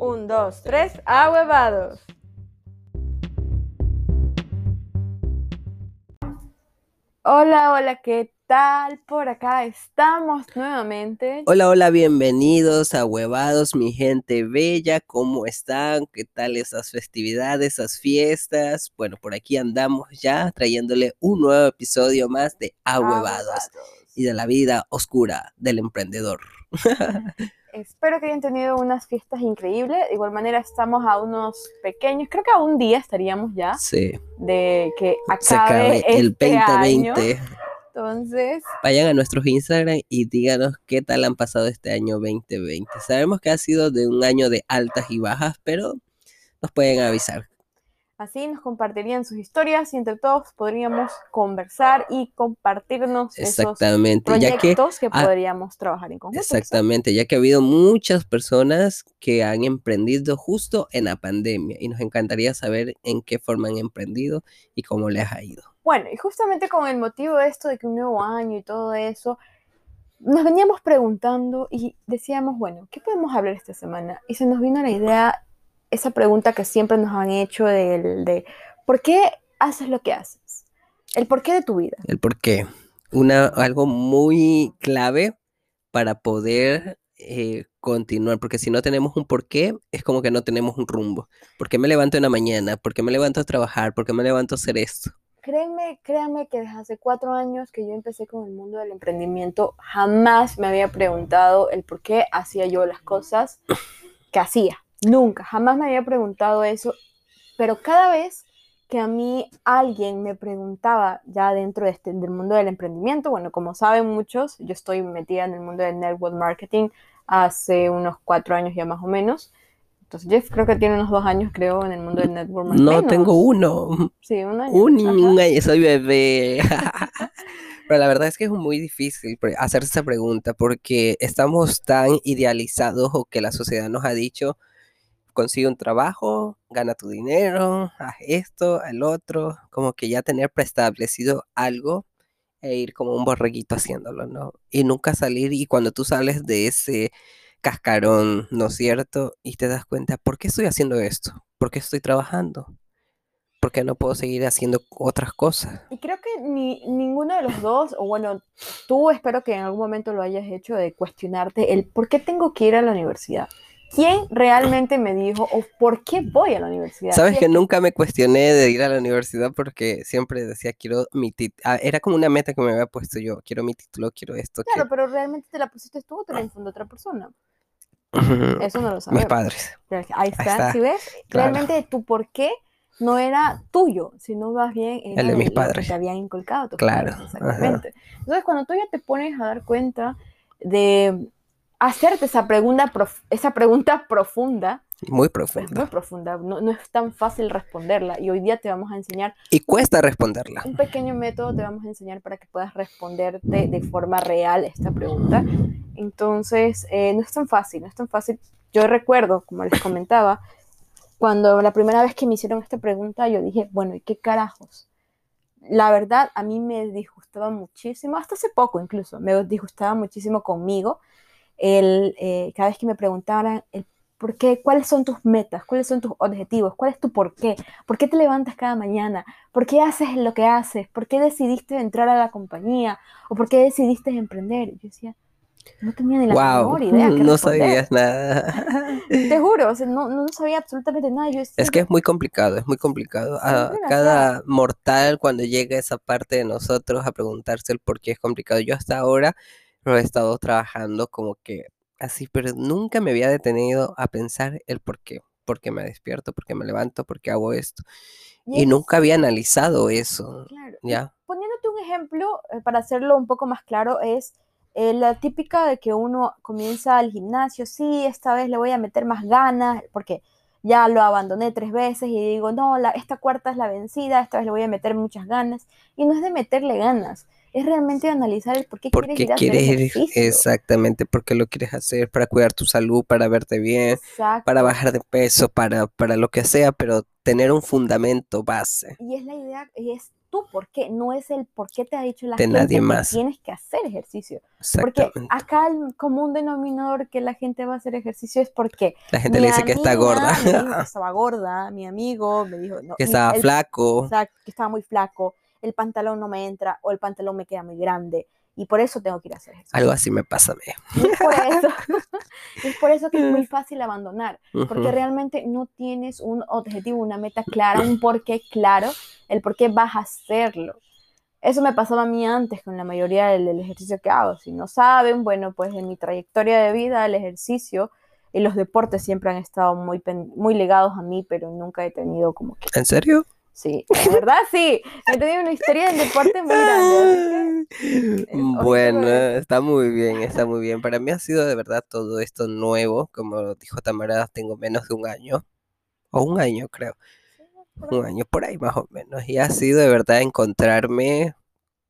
Un, dos, tres, ahuevados. Hola, hola, ¿qué tal? Por acá estamos nuevamente. Hola, hola, bienvenidos a Huevados, mi gente bella, ¿cómo están? ¿Qué tal esas festividades, esas fiestas? Bueno, por aquí andamos ya trayéndole un nuevo episodio más de Ahuevados y de la vida oscura del emprendedor. Espero que hayan tenido unas fiestas increíbles. De igual manera, estamos a unos pequeños, creo que a un día estaríamos ya Sí, de que se acabe acabe el este año. 2020. Entonces, Vayan a nuestros Instagram y díganos qué tal han pasado este año 2020. Sabemos que ha sido de un año de altas y bajas, pero nos pueden avisar. Así nos compartirían sus historias y entre todos podríamos conversar y compartirnos esos Exactamente, ya que proyectos que, ah, podríamos trabajar en conjunto. quizá. Exactamente, ya que ha habido muchas personas que han emprendido justo en la pandemia y nos encantaría saber en qué forma han emprendido y cómo les ha ido. Bueno, y justamente con el motivo de esto de que un nuevo año y todo eso, nos veníamos preguntando y decíamos, bueno, ¿qué podemos hablar esta semana? Y se nos vino la idea, esa pregunta que siempre nos han hecho del, de, ¿por qué haces lo que haces? El porqué de tu vida. El por qué. Una, algo muy clave para poder eh, continuar, porque si no tenemos un porqué, es como que no tenemos un rumbo. ¿Por qué me levanto en la mañana? ¿Por qué me levanto a trabajar? ¿Por qué me levanto a hacer esto? Créeme, créame que desde hace cuatro años que yo empecé con el mundo del emprendimiento, jamás me había preguntado el por qué hacía yo las cosas que hacía. Nunca, jamás me había preguntado eso. Pero cada vez que a mí alguien me preguntaba ya dentro de este, del mundo del emprendimiento, bueno, como saben muchos, yo estoy metida en el mundo del network marketing hace unos cuatro años ya más o menos. Entonces Jeff creo que tiene unos dos años, creo, en el mundo del network marketing. No tengo uno. Sí, un año. Un niño, ay, soy bebé. Pero la verdad es que es muy difícil hacerse esa pregunta porque estamos tan idealizados o que la sociedad nos ha dicho, consigue un trabajo, gana tu dinero, haz esto, el otro, como que ya tener preestablecido algo e ir como un borreguito haciéndolo, ¿no? Y nunca salir y cuando tú sales de ese cascarón, ¿no es cierto? Y te das cuenta, ¿por qué estoy haciendo esto? ¿Por qué estoy trabajando? ¿Por qué no puedo seguir haciendo otras cosas? Y creo que ni, ninguno de los dos, o bueno, tú espero que en algún momento lo hayas hecho de cuestionarte el por qué tengo que ir a la universidad. ¿Quién realmente me dijo o por qué voy a la universidad? Sabes que nunca me cuestioné de ir a la universidad porque siempre decía, quiero mi título. Era como una meta que me había puesto yo, quiero mi título, quiero esto. Claro, pero realmente te la pusiste tú o te la infundó otra persona. Eso no lo Mis sabemos. padres. Ahí está, está, si ves, claro. realmente tu por qué no era tuyo, sino más bien era El de mis lo que padres. te habían inculcado. tus Claro, padres, ajá. exactamente. Entonces, cuando tú ya te pones a dar cuenta de hacerte esa pregunta, prof- esa pregunta profunda, Muy profunda. muy profunda, no, no es tan fácil responderla y hoy día te vamos a enseñar Y cuesta responderla. un pequeño método, te vamos a enseñar para que puedas responderte de forma real esta pregunta. Entonces, eh, no es tan fácil, no es tan fácil. Yo recuerdo, como les comentaba, cuando la primera vez que me hicieron esta pregunta, yo dije, bueno, ¿y qué carajos? La verdad, a mí me disgustaba muchísimo, hasta hace poco incluso, me disgustaba muchísimo conmigo el, eh, cada vez que me preguntaran el por qué, cuáles son tus metas, cuáles son tus objetivos, cuál es tu por qué, por qué te levantas cada mañana, por qué haces lo que haces, por qué decidiste entrar a la compañía o por qué decidiste emprender. Yo decía, no tenía ni la Wow, menor idea. qué no responder. sabías nada. Te juro, o sea, no, no sabía absolutamente nada. Yo Es que es muy complicado, es muy complicado. A la cada mortal cuando llega esa parte de nosotros a preguntarse el por qué es complicado. Yo hasta ahora lo he estado trabajando como que así, pero nunca me había detenido a pensar el por qué. ¿Por qué me despierto? ¿Por qué me levanto? ¿Por qué hago esto? Y es- nunca había analizado eso, claro, ¿ya? Poniéndote un ejemplo, eh, para hacerlo un poco más claro, es eh, la típica de que uno comienza al gimnasio, sí, esta vez le voy a meter más ganas, porque ya lo abandoné tres veces y digo, no, la, esta cuarta es la vencida, esta vez le voy a meter muchas ganas. Y no es de meterle ganas, es realmente analizar el por qué ¿Por quieres ir a hacer quieres ejercicio. Exactamente, ¿por qué lo quieres hacer? Para cuidar tu salud, para verte bien, Exacto. para bajar de peso, para, para lo que sea, pero tener un fundamento base. Y es la idea, y es tu por qué, no es el por qué te ha dicho la De gente nadie que más. tienes que hacer ejercicio. Porque acá el común denominador que la gente va a hacer ejercicio es porque La gente le dice que está gorda, me dijo que estaba gorda, mi amigo me dijo no, que estaba el- flaco. exacto, que estaba muy flaco, el pantalón no me entra o el pantalón me queda muy grande y por eso tengo que ir a hacer ejercicio. Algo así me pasa a mí. Y es por eso, es por eso que es muy fácil abandonar, porque Ujú. realmente no tienes un objetivo, una meta clara, un porqué claro, el por qué vas a hacerlo. Eso me pasaba a mí antes con la mayoría del, del ejercicio que hago. Si no saben, bueno, pues en mi trayectoria de vida el ejercicio y los deportes siempre han estado muy, muy ligados a mí, pero nunca he tenido como que... ¿En serio? Sí, la verdad sí, he tenido una historia del deporte muy grande. ahorita Bueno, está muy bien, está muy bien. Para mí ha sido de verdad todo esto nuevo. Como dijo Tamara, tengo menos de un año. O un año, creo. Un año por ahí más o menos. Y ha sido de verdad encontrarme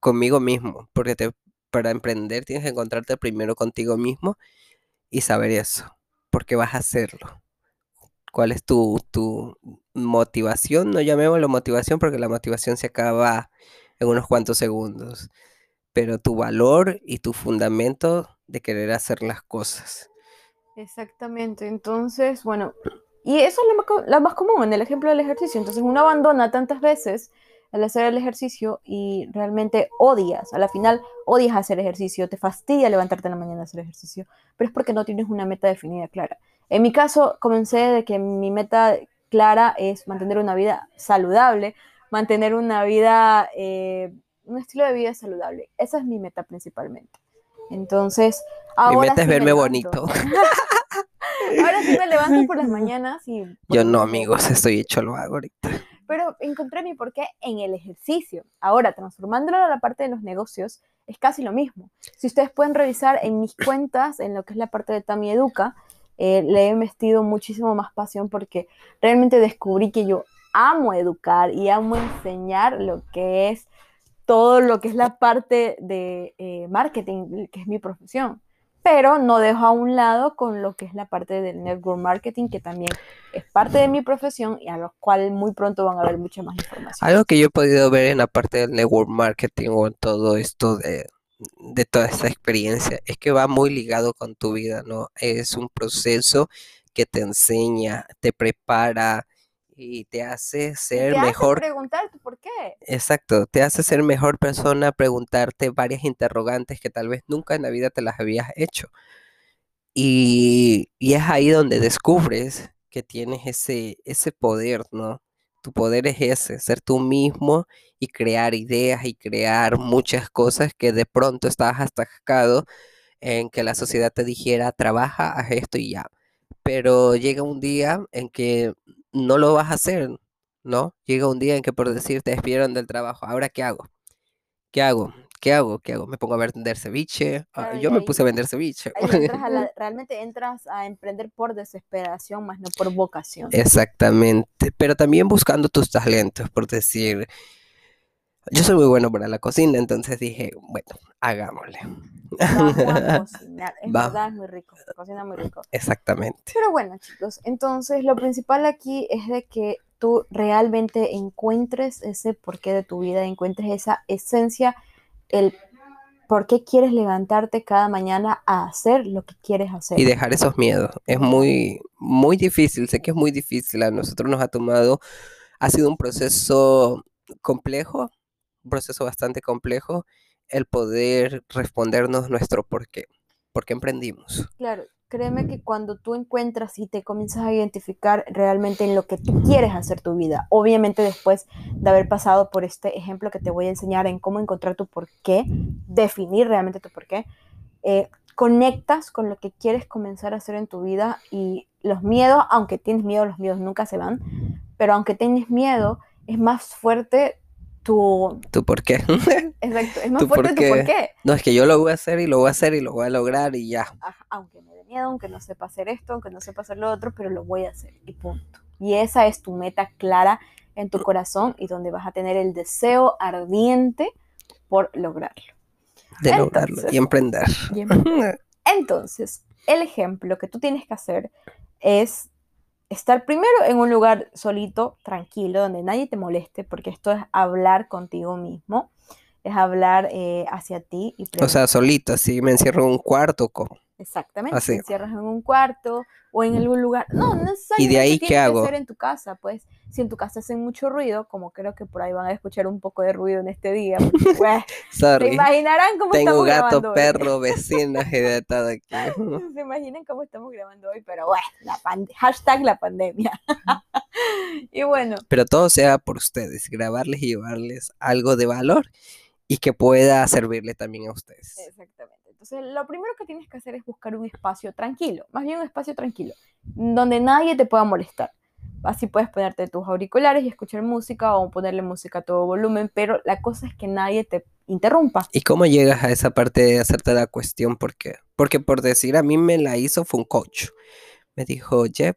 conmigo mismo. Porque te, para emprender tienes que encontrarte primero contigo mismo y saber eso. ¿Por qué vas a hacerlo? ¿Cuál es tu, tu motivación? No llamémoslo motivación porque la motivación se acaba en unos cuantos segundos. Pero tu valor y tu fundamento de querer hacer las cosas. Exactamente, entonces, bueno, y eso es lo más, lo más común en el ejemplo del ejercicio. Entonces uno abandona tantas veces el hacer el ejercicio y realmente odias, a la final odias hacer ejercicio, te fastidia levantarte en la mañana a hacer ejercicio, pero es porque no tienes una meta definida clara. En mi caso, comencé de que mi meta clara es mantener una vida saludable, mantener una vida, eh, un estilo de vida saludable. Esa es mi meta principalmente. Entonces, Mi ahora meta es sí me verme levanto. bonito. Ahora sí me levanto por las mañanas y... Yo no, amigos, estoy hecho lo hago ahorita. Pero encontré mi porqué en el ejercicio. Ahora, transformándolo a la parte de los negocios, es casi lo mismo. Si ustedes pueden revisar en mis cuentas, en lo que es la parte de Tami Educa, eh, le he metido muchísimo más pasión porque realmente descubrí que yo amo educar y amo enseñar lo que es todo lo que es la parte de eh, marketing, que es mi profesión. Pero no dejo a un lado con lo que es la parte del network marketing, que también es parte de mi profesión y a lo cual muy pronto van a ver mucha más información. Algo que yo he podido ver en la parte del network marketing o en todo esto de, de toda esta experiencia es que va muy ligado con tu vida, ¿no? Es un proceso que te enseña, te prepara y te hace ser te hace mejor. preguntarte por qué. Exacto, te hace ser mejor persona, preguntarte varias interrogantes que tal vez nunca en la vida te las habías hecho. Y, y es ahí donde descubres que tienes ese, ese poder, ¿no? Tu poder es ese, ser tú mismo y crear ideas y crear muchas cosas que de pronto estabas atascado en que la sociedad te dijera, trabaja, haz esto y ya. Pero llega un día en que no lo vas a hacer, ¿no? Llega un día en que por decir te despidieron del trabajo, ¿ahora qué hago? ¿Qué hago? ¿Qué hago? ¿Qué hago? ¿Me pongo a vender ceviche? Ah, yo me ahí- puse a vender ceviche. Ahí entras a la- realmente entras a emprender por desesperación, más no por vocación. Exactamente, pero también buscando tus talentos, por decir, yo soy muy bueno para la cocina, entonces dije, bueno, hagámosle. A cocinar. Es Va. verdad, es muy rico. Cocina muy rico. Exactamente. Pero bueno, chicos, entonces lo principal aquí es de que tú realmente encuentres ese porqué de tu vida, encuentres esa esencia, el por qué quieres levantarte cada mañana a hacer lo que quieres hacer. Y dejar esos miedos. Es muy, muy difícil, sé que es muy difícil. A nosotros nos ha tomado, ha sido un proceso complejo, un proceso bastante complejo, el poder respondernos nuestro por qué. ¿Por qué emprendimos? Claro, créeme que cuando tú encuentras y te comienzas a identificar realmente en lo que tú quieres hacer tu vida, obviamente después de haber pasado por este ejemplo que te voy a enseñar en cómo encontrar tu por qué, definir realmente tu por qué, eh, conectas con lo que quieres comenzar a hacer en tu vida y los miedos, aunque tienes miedo, los miedos nunca se van, pero aunque tienes miedo, es más fuerte tu... ¿Tú por qué? Exacto, es más ¿Tu por fuerte tu por qué. No, es que yo lo voy a hacer y lo voy a hacer y lo voy a lograr y ya. Ajá, aunque me dé miedo, aunque no sepa hacer esto, aunque no sepa hacer lo otro, pero lo voy a hacer y punto. Y esa es tu meta clara en tu corazón y donde vas a tener el deseo ardiente por lograrlo. De lograrlo y emprender. Y em- Entonces, el ejemplo que tú tienes que hacer es estar primero en un lugar solito, tranquilo, donde nadie te moleste, porque esto es hablar contigo mismo, es hablar eh, hacia ti. Y o sea, solito, así me encierro en un cuarto. Como... Exactamente, te encierras en un cuarto o en algún lugar. No, no necesariamente ¿Y de ahí qué hago? Que en tu casa, pues, si en tu casa hacen mucho ruido, como creo que por ahí van a escuchar un poco de ruido en este día, pues, se imaginarán cómo Tengo estamos gato, grabando perro, vecinos y de todo aquí. se imaginan cómo estamos grabando hoy, pero bueno, la hashtag la pandemia. y bueno. Pero todo sea por ustedes, grabarles y llevarles algo de valor y que pueda servirle también a ustedes. Exactamente. Entonces, lo primero que tienes que hacer es buscar un espacio tranquilo, más bien un espacio tranquilo, donde nadie te pueda molestar. Así puedes ponerte tus auriculares y escuchar música o ponerle música a todo volumen, pero la cosa es que nadie te interrumpa. ¿Y cómo llegas a esa parte de hacerte la cuestión? ¿Por qué? Porque por decir, a mí me la hizo fue un coach. Me dijo, Jeff,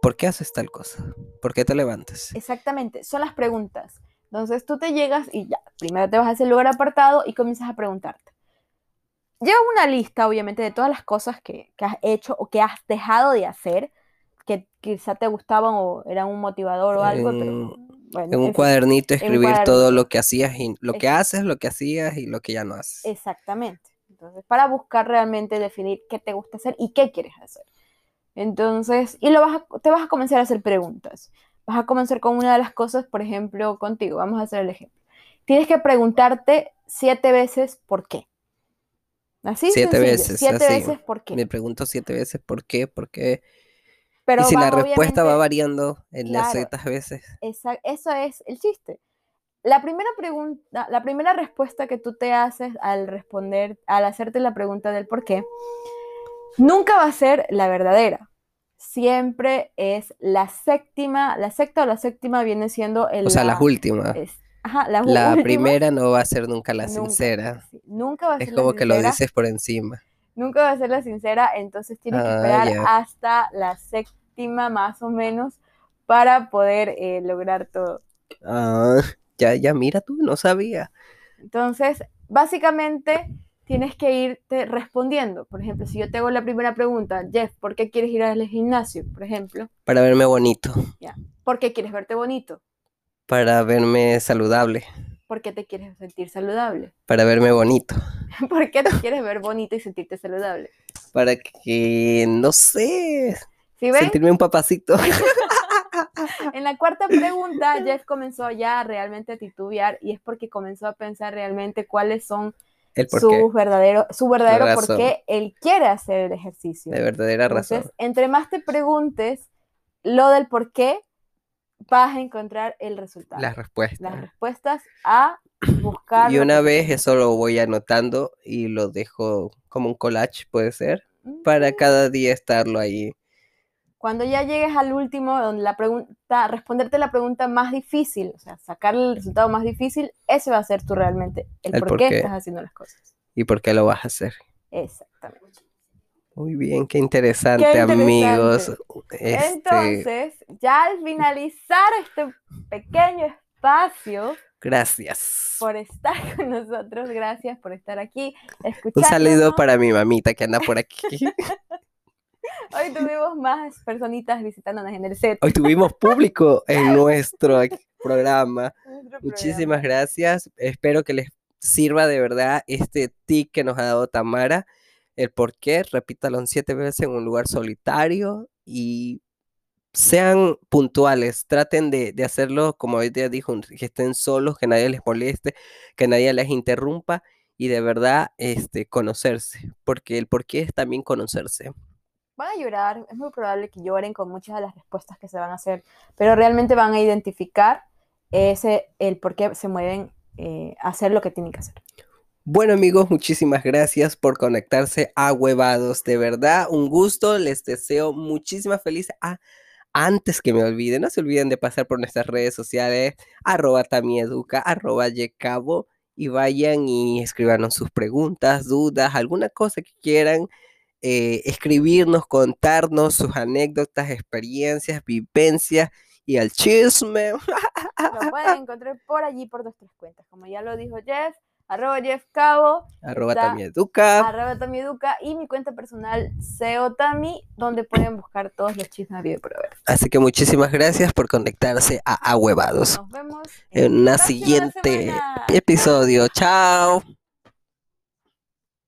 ¿por qué haces tal cosa? ¿Por qué te levantas? Exactamente, son las preguntas. Entonces tú te llegas y ya, primero te vas a ese lugar apartado y comienzas a preguntarte lleva una lista, obviamente, de todas las cosas que, has hecho o que has dejado de hacer, que quizá te gustaban o eran un motivador o algo, pero bueno, en un cuadernito escribir todo lo que hacías y lo que haces, lo que hacías y lo que ya no haces. Exactamente. Entonces, para buscar realmente definir qué te gusta hacer y qué quieres hacer. Entonces, y lo vas te vas a comenzar a hacer preguntas. Vas a comenzar con una de las cosas, por ejemplo, contigo. Vamos a hacer el ejemplo. Tienes que preguntarte siete veces por qué. Así siete veces. Siete veces por qué. Me pregunto siete veces por qué, por qué. Pero y si la respuesta va variando en las ciertas veces. Esa, eso es el chiste. La primera pregunta, la primera respuesta que tú te haces al responder, al hacerte la pregunta del por qué, nunca va a ser la verdadera. Siempre es la séptima, la sexta o la séptima viene siendo el. O sea, las últimas la, primera no va a ser nunca la sincera. Nunca va a ser Es como que lo dices por encima. Nunca va a ser la sincera, entonces tienes que ah, esperar hasta la séptima más o menos para poder eh, lograr todo. Ah, ya, ya, mira tú, no sabía. Entonces, básicamente tienes que irte respondiendo. Por ejemplo, si yo te hago la primera pregunta, Jeff, ¿por qué quieres ir al gimnasio? Por ejemplo. Para verme bonito. Ya. ¿Por qué quieres verte bonito? Para verme saludable. ¿Por qué te quieres sentir saludable? Para verme bonito. ¿Por qué te quieres ver bonito y sentirte saludable? Para que, no sé, sentirme un papacito. en la cuarta pregunta, Jeff comenzó ya realmente a titubear y es porque comenzó a pensar realmente cuáles son su verdadero, su verdadero por qué él quiere hacer el ejercicio. De verdadera Entonces, Entre más te preguntes lo del por qué, vas a encontrar el resultado. Las respuestas. Las respuestas a buscar. Y una vez eso lo voy anotando y lo dejo como un collage, puede ser, para cada día estarlo ahí. Cuando ya llegues al último, donde la pregunta, responderte la pregunta más difícil, o sea, sacar el resultado más difícil, ese va a ser tú realmente el, por, qué estás haciendo las cosas. Y por qué lo vas a hacer. Exactamente. Muy bien, qué interesante, amigos. Este Entonces, ya al finalizar este pequeño espacio. Gracias. Por estar con nosotros, gracias por estar aquí. Un saludo para mi mamita que anda por aquí. Hoy tuvimos más personitas visitándonos en el set. Hoy tuvimos público en nuestro programa. Muchísimas gracias. Espero que les sirva de verdad este tip que nos ha dado Tamara el por qué, repítalo siete veces en un lugar solitario y sean puntuales, traten de, hacerlo como hoy día dijo, que estén solos, que nadie les moleste, que nadie les interrumpa y de verdad este, conocerse, porque el por qué es también conocerse. Van a llorar, es muy probable que lloren con muchas de las respuestas que se van a hacer, pero realmente van a identificar ese, el por qué se mueven eh, a hacer lo que tienen que hacer. Bueno amigos, muchísimas gracias por conectarse a Huevados. De verdad, un gusto. Les deseo muchísimas felices. Ah, antes que me olviden, no se olviden de pasar por nuestras redes sociales, arroba tamieduca, arroba yecabo, y vayan y escribanos sus preguntas, dudas, alguna cosa que quieran eh, escribirnos, contarnos sus anécdotas, experiencias, vivencias y al chisme. Lo pueden encontrar por allí por nuestras cuentas. Como ya lo dijo Jeff, arroba Jeff Cabo, Arroba Tamieduca. arroba Tamieduca y mi cuenta personal SEOTami, donde pueden buscar todos los chismes de por haber. Así que muchísimas gracias por conectarse a Ahuevados. Nos vemos En una próxima siguiente semana. episodio. Chao.